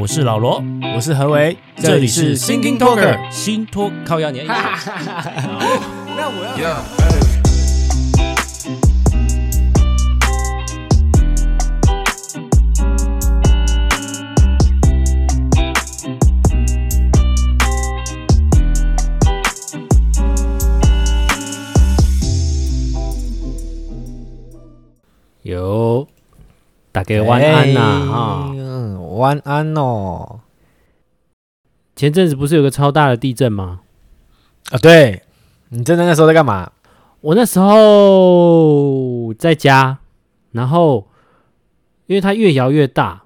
我是老罗，我是何为，这里是 Thinking Talker 新托靠压年。那我要。有，大家晚安呐哈。晚安哦！前阵子不是有个超大的地震吗？啊，对，你真的那个时候在干嘛？我那时候在家，然后因为它越摇越大，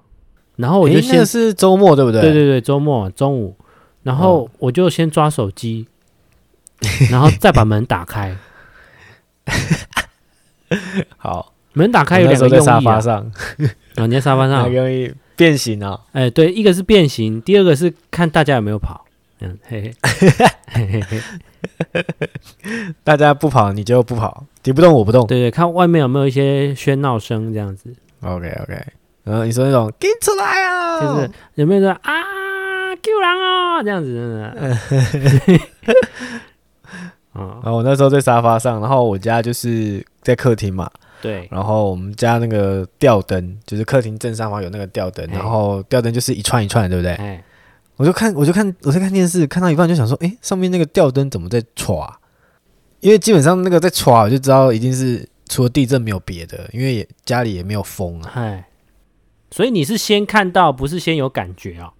然后我就先、欸、是周末对不对？对对对，周末中午，然后我就先抓手机，哦、然后再把门打开。好，门打开有两个用意、啊、在沙发上，啊，你在沙发上 变形啊！哎、欸，对，一个是变形，第二个是看大家有没有跑。嗯，嘿嘿，大家不跑你就不跑，敌不动我不动。对对，看外面有没有一些喧闹声这样子。OK OK，然后你说那种给出来啊，就是有没有说啊救人哦这样子的。啊，然后我那时候在沙发上，然后我家就是在客厅嘛。对，然后我们家那个吊灯，就是客厅正上方有那个吊灯，然后吊灯就是一串一串，对不对？哎，我就看，我就看，我在看电视，看到一半就想说，哎，上面那个吊灯怎么在唰？因为基本上那个在唰，我就知道一定是除了地震没有别的，因为也家里也没有风啊。哎，所以你是先看到，不是先有感觉啊？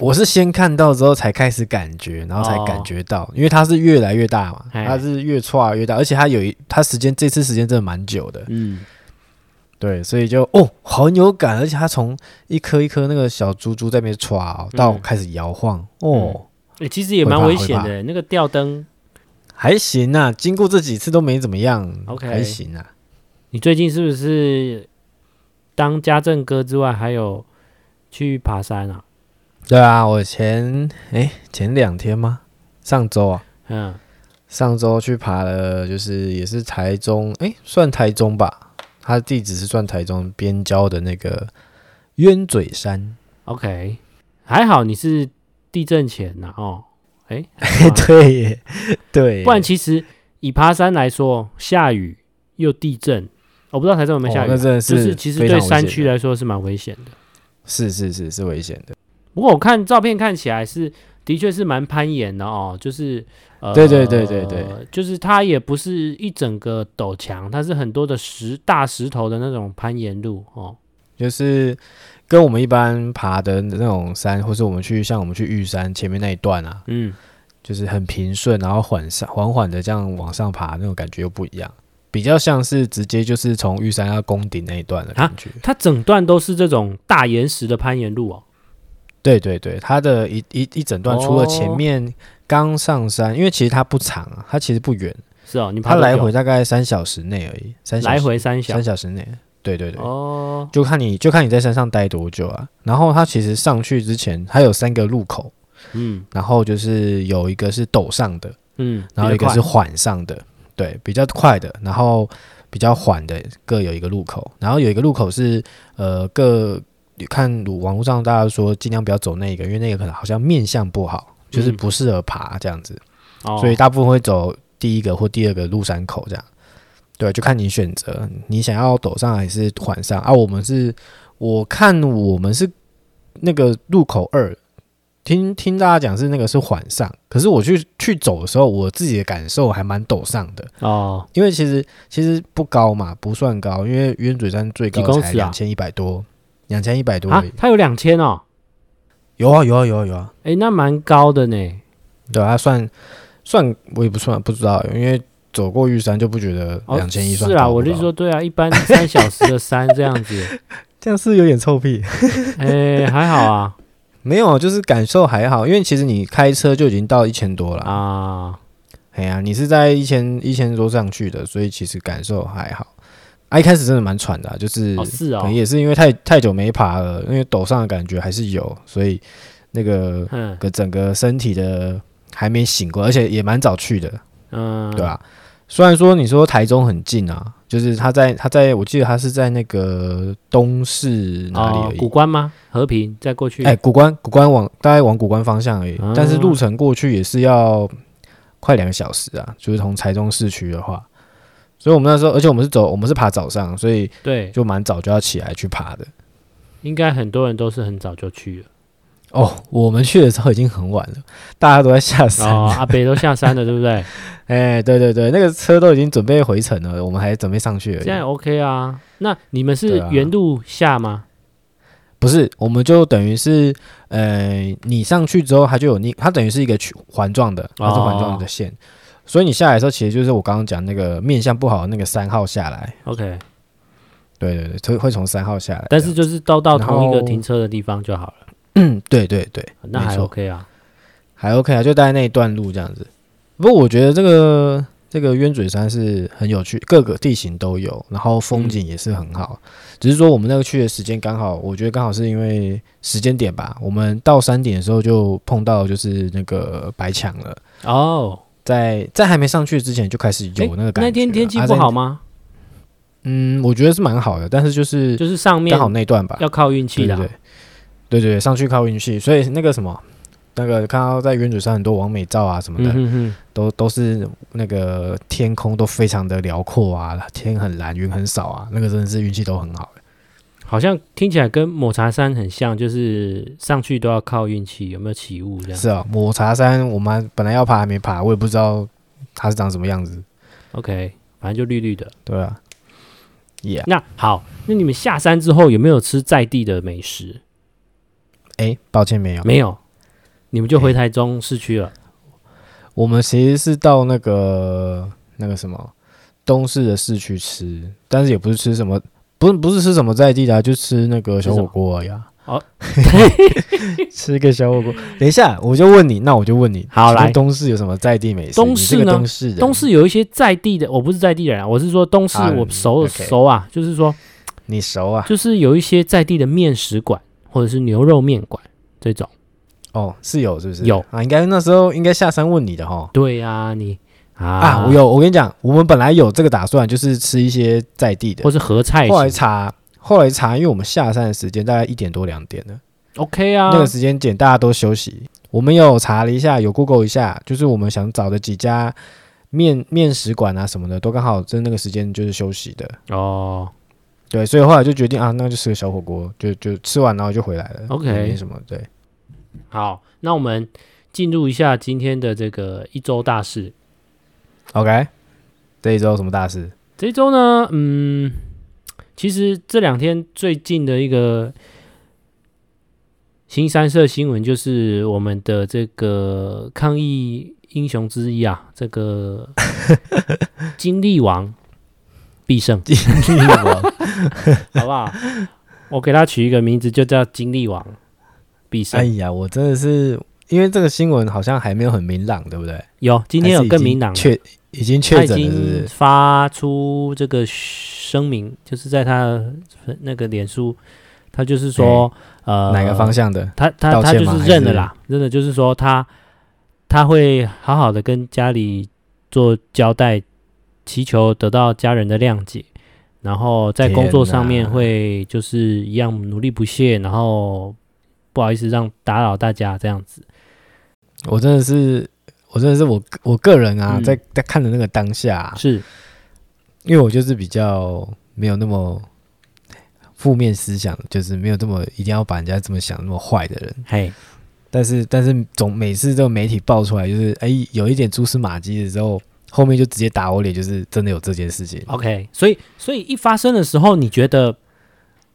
我是先看到之后才开始感觉，然后才感觉到，哦、因为它是越来越大嘛，它是越挫越大，而且它有一它时间这次时间真的蛮久的，嗯，对，所以就哦很有感，而且它从一颗一颗那个小珠珠在那边挫到开始摇晃，嗯、哦，哎、欸，其实也蛮危险的，那个吊灯。还行啊，经过这几次都没怎么样，OK，还行啊。你最近是不是当家政哥之外，还有去爬山啊？对啊，我前哎前两天吗？上周啊，嗯，上周去爬了，就是也是台中，哎，算台中吧，它的地址是算台中边郊的那个鸢嘴山。OK，还好你是地震前呐，哦，哎，对耶，对，不然其实以爬山来说，下雨又地震，我不知道台中有没有下雨，那真的是就是其实对山区来说是蛮危险的，是是是是危险的。不过我看照片看起来是的确是蛮攀岩的哦，就是呃，对对对对对，就是它也不是一整个陡墙，它是很多的石大石头的那种攀岩路哦，就是跟我们一般爬的那种山，或是我们去像我们去玉山前面那一段啊，嗯，就是很平顺，然后缓上缓缓的这样往上爬，那种感觉又不一样，比较像是直接就是从玉山要攻顶那一段的感觉，它整段都是这种大岩石的攀岩路哦。对对对，它的一一一整段，除了前面刚上山，哦、因为其实它不长啊，它其实不远。是哦，你它来回大概三小时内而已，三小来回三小三小时内。对对对，哦，就看你就看你在山上待多久啊。然后它其实上去之前它有三个路口，嗯，然后就是有一个是陡上的，嗯，然后一个是缓上的，对，比较快的，然后比较缓的各有一个路口，然后有一个路口是呃各。看网络上大家说尽量不要走那个，因为那个可能好像面相不好，就是不适合爬这样子，嗯、所以大部分会走第一个或第二个入山口这样。对，就看你选择，你想要陡上还是缓上啊？我们是，我看我们是那个路口二，听听大家讲是那个是缓上，可是我去去走的时候，我自己的感受还蛮陡上的哦，因为其实其实不高嘛，不算高，因为鸢嘴山最高才两千一百多。两千一百多啊！它有两千哦，有啊有啊有啊有啊！哎、欸，那蛮高的呢。对啊，算算我也不算不知道，因为走过玉山就不觉得两千一算。是啊，我就说对啊，一般三小时的山这样子，这样是有点臭屁。哎、欸，还好啊，没有，就是感受还好，因为其实你开车就已经到一千多了啊。哎呀，你是在一千一千多上去的，所以其实感受还好。啊，一开始真的蛮喘的，啊，就是，哦是哦，可能也是因为太太久没爬了，因为陡上的感觉还是有，所以那个个整个身体的还没醒过，而且也蛮早去的，嗯，对吧，啊？虽然说你说台中很近啊，就是他在他在我记得他是在那个东市哪里而已？古关吗？和平再过去？哎，古关古关往大概往古关方向而已，但是路程过去也是要快两个小时啊，就是从台中市区的话。所以我们那时候，而且我们是走，我们是爬早上，所以对，就蛮早就要起来去爬的。应该很多人都是很早就去了。哦，我们去的时候已经很晚了，大家都在下山。哦，阿北都下山了，对不对？哎，对对对，那个车都已经准备回程了，我们还准备上去了。现在 OK 啊？那你们是原路下吗？啊、不是，我们就等于是，呃，你上去之后，它就有你，它等于是一个环状的，它是环状的线。哦所以你下来的时候，其实就是我刚刚讲那个面相不好的那个三号下来。OK，对对对，会会从三号下来，但是就是都到同一个停车的地方就好了。嗯，对对对，那还 OK 啊，还 OK 啊，就大概那一段路这样子。不过我觉得这个这个鸢嘴山是很有趣，各个地形都有，然后风景也是很好。嗯、只是说我们那个去的时间刚好，我觉得刚好是因为时间点吧。我们到山顶的时候就碰到就是那个白墙了。哦。在在还没上去之前就开始有那个感觉。那天天气不好吗？嗯，我觉得是蛮好的，但是就是就是上面刚好那段吧，要靠运气的。对对对，上去靠运气。所以那个什么，那个看到在鸢嘴山很多网美照啊什么的，嗯、哼都都是那个天空都非常的辽阔啊，天很蓝，云很少啊，那个真的是运气都很好。好像听起来跟抹茶山很像，就是上去都要靠运气，有没有起雾这样？是啊，抹茶山我们本来要爬还没爬，我也不知道它是长什么样子。OK，反正就绿绿的。对啊。Yeah。那好，那你们下山之后有没有吃在地的美食？哎，抱歉，没有，没有。你们就回台中市区了。我们其实是到那个那个什么东市的市区吃，但是也不是吃什么。不是不是吃什么在地的，啊，就吃那个小火锅而已。好，吃个小火锅。等一下，我就问你，那我就问你，好来，东市有什么在地美食？东市呢？东市有一些在地的，我不是在地人，啊，我是说东市我熟，啊、熟啊，就是说你熟啊，就是有一些在地的面食馆或者是牛肉面馆这种。哦，是有是不是？有啊，应该那时候应该下山问你的哈。对呀，啊，你。啊，啊，我有，我跟你讲，我们本来有这个打算，就是吃一些在地的，或是合菜。后来查，后来查，因为我们下山的时间大概一点多两点了。OK 啊，那个时间点大家都休息。我们有查了一下，有 Google 一下，就是我们想找的几家面面食馆啊什么的，都刚好在那个时间就是休息的。哦，对，所以后来就决定啊，那就吃个小火锅，就就吃完然后就回来了。OK，没什么。对，好，那我们进入一下今天的这个一周大事。OK，这一周什么大事？这一周呢，嗯，其实这两天最近的一个新三社新闻，就是我们的这个抗疫英雄之一啊，这个 金力王必胜，金力王，好不好？我给他取一个名字，就叫金力王必胜。哎呀，我真的是因为这个新闻好像还没有很明朗，对不对？有，今天有更明朗确。已经确诊了是是？他已经发出这个声明，就是在他那个脸书，他就是说，欸、呃，哪个方向的？他他他就是认了啦，认了就是说他他会好好的跟家里做交代，祈求得到家人的谅解，然后在工作上面会就是一样努力不懈，然后不好意思让打扰大家这样子。我真的是。我真的是我我个人啊，嗯、在在看的那个当下、啊，是因为我就是比较没有那么负面思想，就是没有这么一定要把人家这么想那么坏的人。嘿，但是但是总每次这个媒体爆出来，就是哎、欸、有一点蛛丝马迹的时候，后面就直接打我脸，就是真的有这件事情。OK，所以所以一发生的时候，你觉得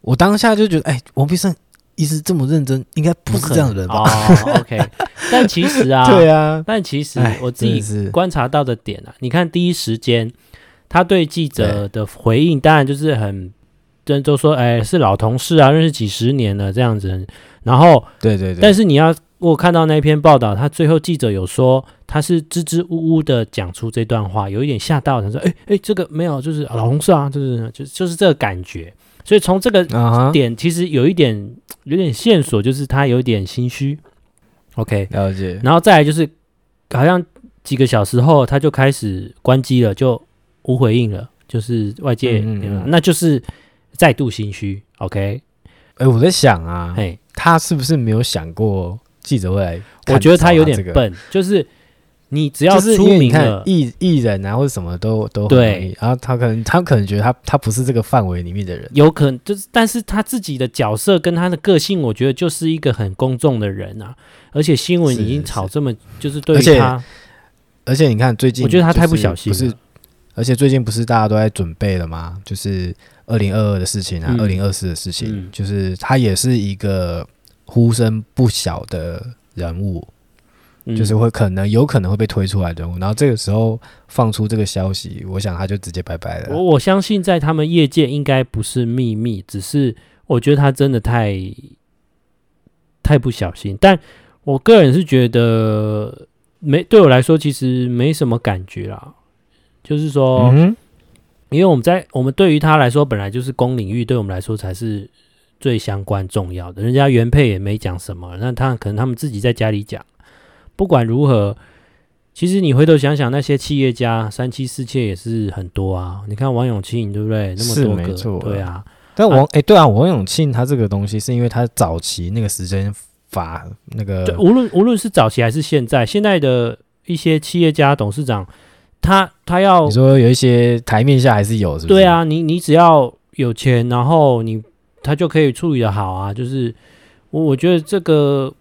我当下就觉得，哎、欸，王必胜。意思这么认真，应该不是这样的人吧？哦，OK。但其实啊，对啊，但其实我自己观察到的点啊，你看第一时间他对记者的回应，当然就是很，人都说，哎，是老同事啊，认识几十年了这样子。然后，对对对。但是你要我看到那篇报道，他最后记者有说他是支支吾吾的讲出这段话，有一点吓到，他说，哎哎，这个没有，就是老同事啊，就是就就是这个感觉。所以从这个点，其实有一点有点线索，就是他有点心虚。OK，了解。然后再来就是，好像几个小时后他就开始关机了，就无回应了，就是外界，嗯嗯嗯那就是再度心虚。OK，哎、欸，我在想啊，嘿，他是不是没有想过记者会来、我觉得他有点笨，就是。你只要出名了，艺艺人啊或者什么都都对，然后他可能他可能觉得他他不是这个范围里面的人，有可能就是，但是他自己的角色跟他的个性，我觉得就是一个很公众的人啊，而且新闻已经炒这么，是。是就是对于他而，而且你看最近，我觉得他太不小心了，不是，而且最近不是大家都在准备了吗？就是二零二二的事情啊，二零二四的事情，嗯、就是他也是一个呼声不小的人物。就是会可能有可能会被推出来的，然后这个时候放出这个消息，我想他就直接拜拜了。我我相信在他们业界应该不是秘密，只是我觉得他真的太太不小心。但我个人是觉得没对我来说其实没什么感觉啦，就是说，嗯、因为我们在我们对于他来说本来就是公领域，对我们来说才是最相关重要的。人家原配也没讲什么，那他可能他们自己在家里讲。不管如何，其实你回头想想，那些企业家三妻四妾也是很多啊。你看王永庆，对不对？那么多个，没错，对啊。但王哎、啊欸，对啊，王永庆他这个东西是因为他早期那个时间法那个，对，无论无论是早期还是现在，现在的一些企业家董事长，他他要你说有一些台面下还是有，是不是？对啊，你你只要有钱，然后你他就可以处理的好啊。就是我我觉得这个。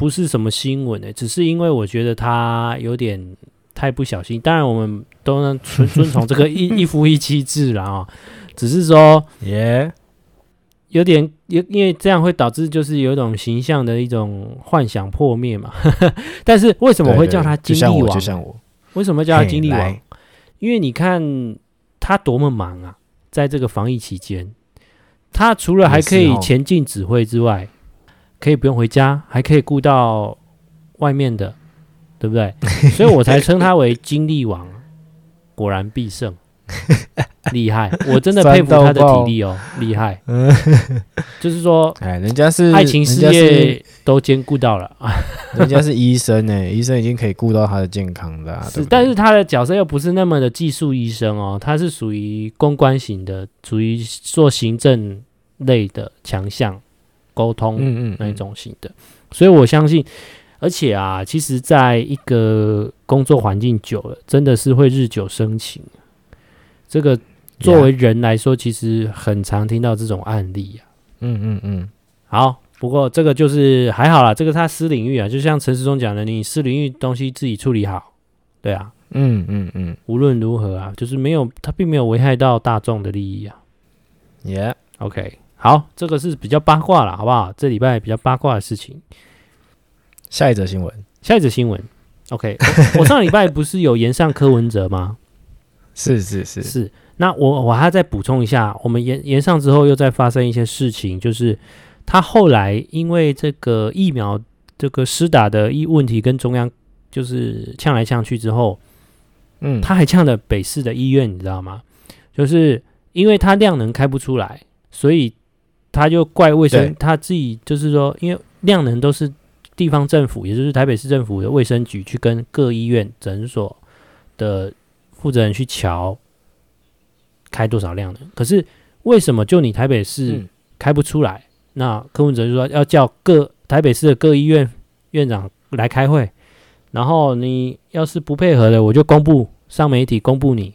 不是什么新闻诶、欸，只是因为我觉得他有点太不小心。当然，我们都能遵遵从这个 一一夫一妻制了啊。只是说，耶，有点因因为这样会导致就是有一种形象的一种幻想破灭嘛。但是为什么会叫他精力王？为什么叫他精力王？因为你看他多么忙啊，在这个防疫期间，他除了还可以前进指挥之外。可以不用回家，还可以顾到外面的，对不对？所以我才称他为精力王。果然必胜，厉害！我真的佩服他的体力哦，厉害。就是说，哎，人家是爱情事业都兼顾到了啊。人家是医生呢，医生已经可以顾到他的健康的啊。是，但是他的角色又不是那么的技术医生哦，他是属于公关型的，属于做行政类的强项。沟通，嗯嗯，那一种型的，所以我相信，而且啊，其实在一个工作环境久了，真的是会日久生情。这个作为人来说，其实很常听到这种案例啊。嗯嗯嗯，好，不过这个就是还好啦，这个他私领域啊，就像陈时中讲的，你私领域东西自己处理好，对啊，嗯嗯嗯，无论如何啊，就是没有他并没有危害到大众的利益啊。Yeah，OK。好，这个是比较八卦了，好不好？这礼拜比较八卦的事情。下一则新闻，下一则新闻。OK，我，上礼拜不是有延上柯文哲吗？是是是是。那我我还要再补充一下，我们延延上之后又再发生一些事情，就是他后来因为这个疫苗这个施打的一问题跟中央就是呛来呛去之后，嗯，他还呛了北市的医院，你知道吗？就是因为他量能开不出来，所以。他就怪卫生，他自己就是说，因为量能都是地方政府，也就是台北市政府的卫生局去跟各医院诊所的负责人去瞧开多少量能。可是为什么就你台北市开不出来？嗯、那柯文哲就说要叫各台北市的各医院院长来开会，然后你要是不配合的，我就公布上媒体公布你。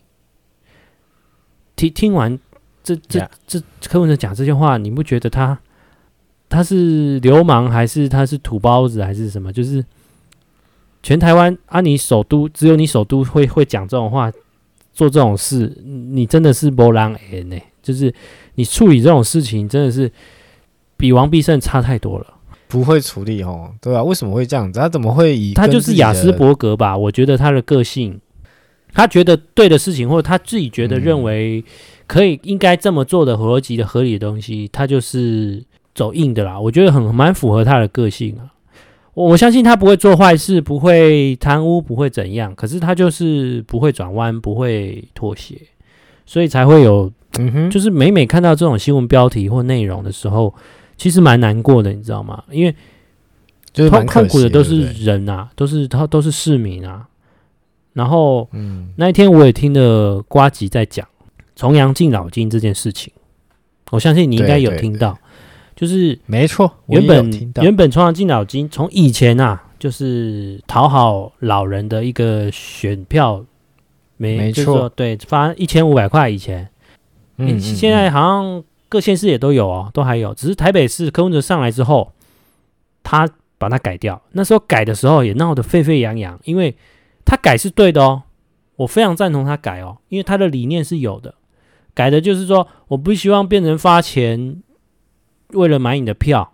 听听完。这这这柯文哲讲这些话，你不觉得他他是流氓，还是他是土包子，还是什么？就是全台湾啊，你首都只有你首都会会讲这种话，做这种事，你真的是波浪哎呢。就是你处理这种事情，真的是比王必胜差太多了。不会处理哦，对啊，为什么会这样子？他怎么会以他就是雅斯伯格吧？我觉得他的个性，他觉得对的事情，或者他自己觉得认为。可以应该这么做的逻辑的合理的东西，他就是走硬的啦。我觉得很蛮符合他的个性啊。我我相信他不会做坏事，不会贪污，不会怎样。可是他就是不会转弯，不会妥协，所以才会有，嗯哼，就是每每看到这种新闻标题或内容的时候，其实蛮难过的，你知道吗？因为就是蛮痛苦的都是人啊，都是他都是市民啊。然后，嗯，那一天我也听了瓜吉在讲。重阳敬老金这件事情，我相信你应该有听到，就是没错，原本原本重阳敬老金从以前啊，就是讨好老人的一个选票，没没错，对，发一千五百块以前，嗯，现在好像各县市也都有哦，都还有，只是台北市柯文哲上来之后，他把它改掉，那时候改的时候也闹得沸沸扬扬，因为他改是对的哦。我非常赞同他改哦，因为他的理念是有的。改的就是说，我不希望变成发钱为了买你的票，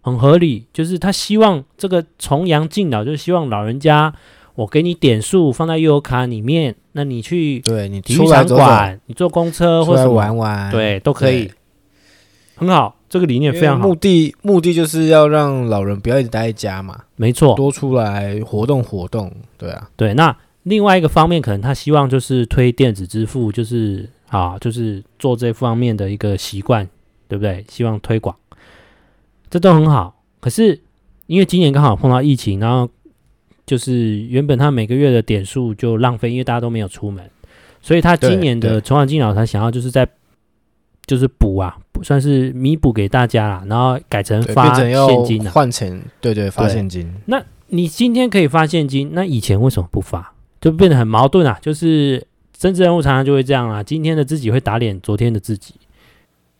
很合理。就是他希望这个重阳敬老，就是希望老人家，我给你点数放在悠游卡里面，那你去对你体育场馆，你坐公车或者玩玩，对，都可以，很好。这个理念非常好。目的目的就是要让老人不要一直待在家嘛，没错，多出来活动活动。对啊，对，那。另外一个方面，可能他希望就是推电子支付，就是啊，就是做这方面的一个习惯，对不对？希望推广，这都很好。可是因为今年刚好碰到疫情，然后就是原本他每个月的点数就浪费，因为大家都没有出门，所以他今年的重返敬老他想要就是在就是补啊，算是弥补给大家啦，然后改成发现金了，换钱，对对，发现金。那你今天可以发现金，那以前为什么不发？就变得很矛盾啊！就是政治人物常常就会这样啊，今天的自己会打脸昨天的自己。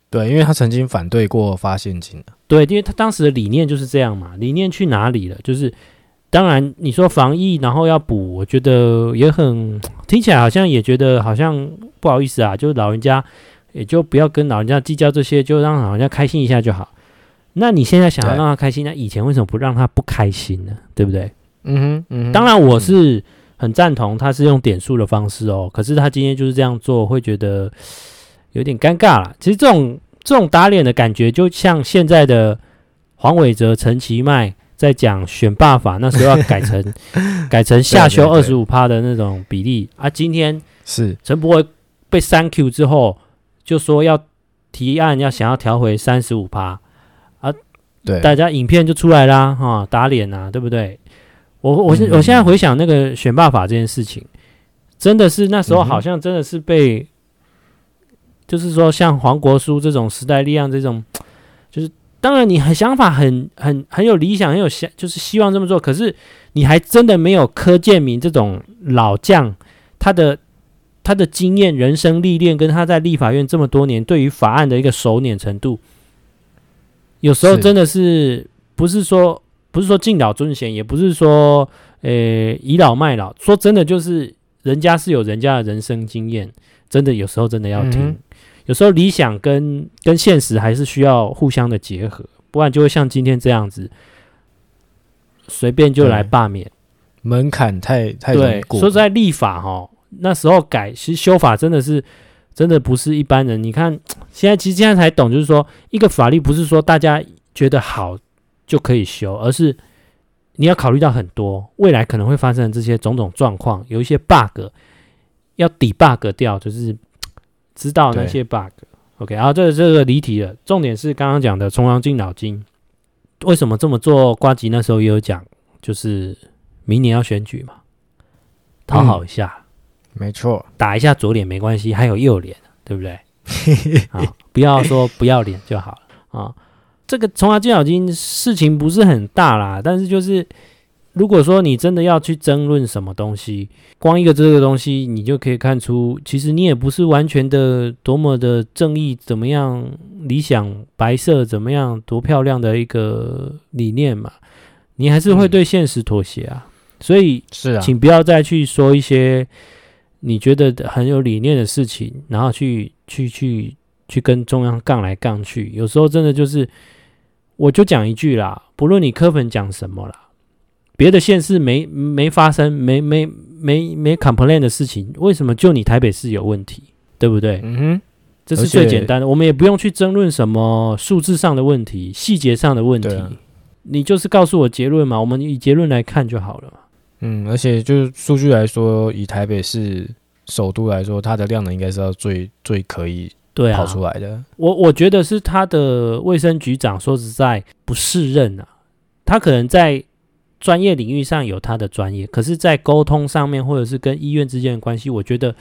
对，因为他曾经反对过发现金。对，因为他当时的理念就是这样嘛。理念去哪里了？就是当然你说防疫，然后要补，我觉得也很听起来好像也觉得好像不好意思啊。就是老人家也就不要跟老人家计较这些，就让老人家开心一下就好。那你现在想要让他开心，那以前为什么不让他不开心呢？对不对？嗯哼，嗯哼。当然我是。嗯很赞同，他是用点数的方式哦，可是他今天就是这样做，会觉得 有点尴尬了。其实这种这种打脸的感觉，就像现在的黄伟哲、陈其迈在讲选罢法，那时候要改成 改成下修二十五趴的那种比例啊。今天是陈柏惟被三 Q 之后，就说要提案要想要调回三十五趴啊，对，大家影片就出来啦，哈，打脸啊，对不对？我我现我现在回想那个选罢法这件事情，真的是那时候好像真的是被，就是说像黄国书这种时代力量这种，就是当然你很想法很很很有理想，很有想就是希望这么做，可是你还真的没有柯建铭这种老将，他的他的经验、人生历练跟他在立法院这么多年对于法案的一个熟稔程度，有时候真的是不是说。不是说敬老尊贤，也不是说，呃、欸，倚老卖老。说真的，就是人家是有人家的人生经验，真的有时候真的要听。嗯、有时候理想跟跟现实还是需要互相的结合，不然就会像今天这样子，随便就来罢免，门槛太太对。说实在立法哈，那时候改其实修法真的是真的不是一般人。你看现在其实现在才懂，就是说一个法律不是说大家觉得好。就可以修，而是你要考虑到很多未来可能会发生的这些种种状况，有一些 bug 要 debug 掉，就是知道那些 bug。OK，然后这个这个离题了，重点是刚刚讲的重阳敬老金为什么这么做？瓜吉那时候也有讲，就是明年要选举嘛，讨好一下，嗯、没错，打一下左脸没关系，还有右脸，对不对？啊，不要说不要脸就好了啊。这个重阳敬老金事情不是很大啦，但是就是如果说你真的要去争论什么东西，光一个这个东西，你就可以看出，其实你也不是完全的多么的正义，怎么样理想白色怎么样多漂亮的一个理念嘛，你还是会对现实妥协啊。嗯、所以是啊，请不要再去说一些你觉得很有理念的事情，然后去去去去跟中央杠来杠去，有时候真的就是。我就讲一句啦，不论你柯粉讲什么啦，别的县市没没发生，没没没没 complain 的事情，为什么就你台北市有问题？对不对？嗯哼，这是最简单的，我们也不用去争论什么数字上的问题、细节上的问题，啊、你就是告诉我结论嘛，我们以结论来看就好了嘛。嗯，而且就是数据来说，以台北市首都来说，它的量能应该是要最最可以。对啊，跑出来的。我我觉得是他的卫生局长，说实在不适任啊。他可能在专业领域上有他的专业，可是，在沟通上面或者是跟医院之间的关系，我觉得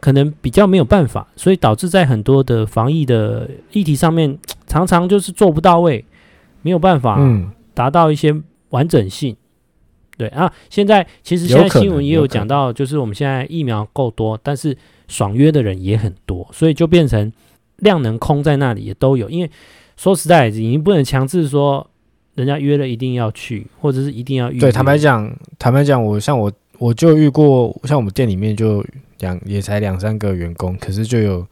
可能比较没有办法，所以导致在很多的防疫的议题上面，常常就是做不到位，没有办法达到一些完整性。对啊，现在其实现在新闻也有讲到，就是我们现在疫苗够多，但是爽约的人也很多，所以就变成量能空在那里也都有。因为说实在，已经不能强制说人家约了一定要去，或者是一定要预。对，坦白讲，坦白讲，我像我我就遇过，像我们店里面就两也才两三个员工，可是就有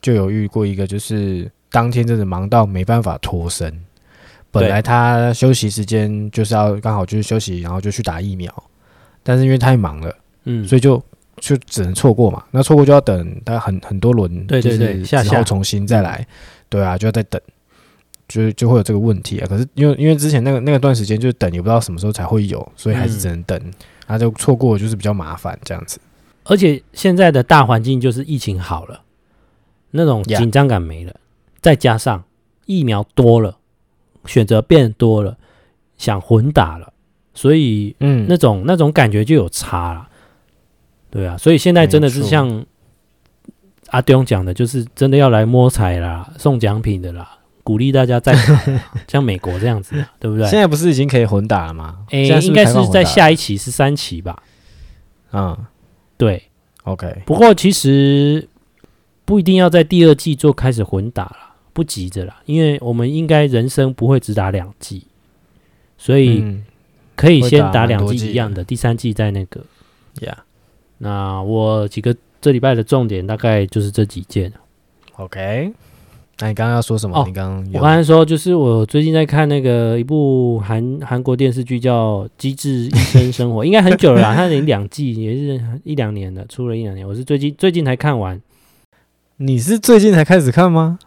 就有遇过一个，就是当天真的忙到没办法脱身。本来他休息时间就是要刚好就是休息，然后就去打疫苗，但是因为太忙了，嗯，所以就就只能错过嘛。那错过就要等大概很很多轮，对对对，然后重新再来，对啊，就要再等，就就会有这个问题啊。可是因为因为之前那个那个段时间就是等，也不知道什么时候才会有，所以还是只能等，那、嗯、就错过就是比较麻烦这样子。而且现在的大环境就是疫情好了，那种紧张感没了，再加上疫苗多了。选择变多了，想混打了，所以嗯，那种那种感觉就有差了，对啊，所以现在真的是像阿东讲的，就是真的要来摸彩啦，送奖品的啦，鼓励大家再 像美国这样子，对不对？现在不是已经可以混打了吗？哎、欸，应该是在下一期是三期吧？嗯，对，OK。不过其实不一定要在第二季做开始混打了。不急着啦，因为我们应该人生不会只打两季，所以可以先打两季一样的，第三季再那个。呀，那我几个这礼拜的重点大概就是这几件。OK，那你刚刚要说什么？哦、你刚刚我刚才说就是我最近在看那个一部韩韩国电视剧叫《机智医生生活》，应该很久了啦，它已经两季，也是一两年了，出了一两年。我是最近最近才看完。你是最近才开始看吗？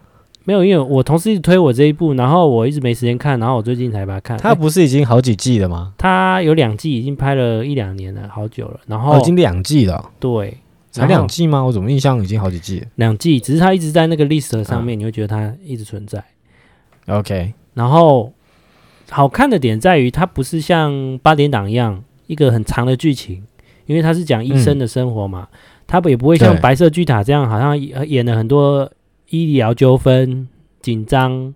没有，因为我同事一直推我这一部，然后我一直没时间看，然后我最近才把它看。它不是已经好几季了吗？它有两季，已经拍了一两年了，好久了。然后、哦、已经两季了，对，才两季吗？我怎么印象已经好几季了？两季，只是它一直在那个 list 上面，啊、你会觉得它一直存在。OK，然后好看的点在于，它不是像八点档一样一个很长的剧情，因为它是讲医生的生活嘛，它、不、也不会像白色巨塔这样，好像演了很多。医疗纠纷、紧张，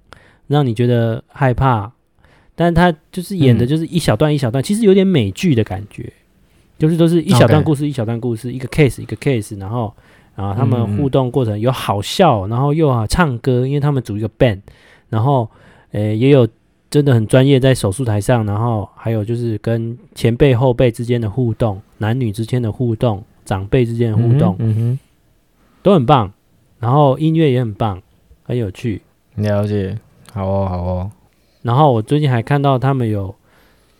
让你觉得害怕，但他就是演的，就是一小段一小段，嗯、其实有点美剧的感觉，就是都是一小段故事.一小段故事，一个 case 一个 case，然后，然后他们互动过程有好笑，然后又好唱歌，因为他们组一个 band，然后，呃，也有真的很专业在手术台上，然后还有就是跟前辈后辈之间的互动，男女之间的互动，长辈之间的互动，嗯哼，都很棒。然后音乐也很棒，很有趣。了解，好哦，好哦。然后我最近还看到他们有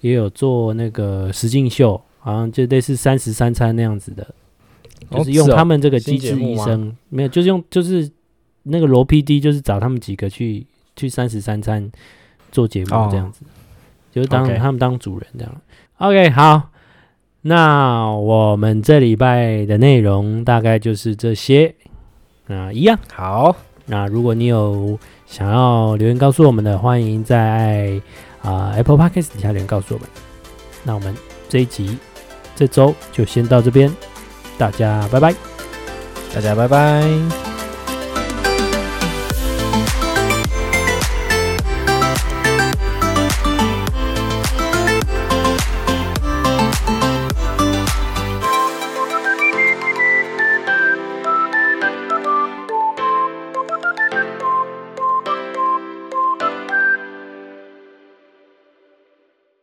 也有做那个实境秀，好像就类似三十三餐那样子的，就是用他们这个机智医生，没有，就是用就是那个罗 PD，就是找他们几个去去三十三餐做节目这样子，哦、就是当他们当主人这样。OK，好，那我们这礼拜的内容大概就是这些。那一样好。那如果你有想要留言告诉我们的，欢迎在啊、呃、Apple Podcast 底下留言告诉我们。那我们这一集这周就先到这边，大家拜拜，大家拜拜。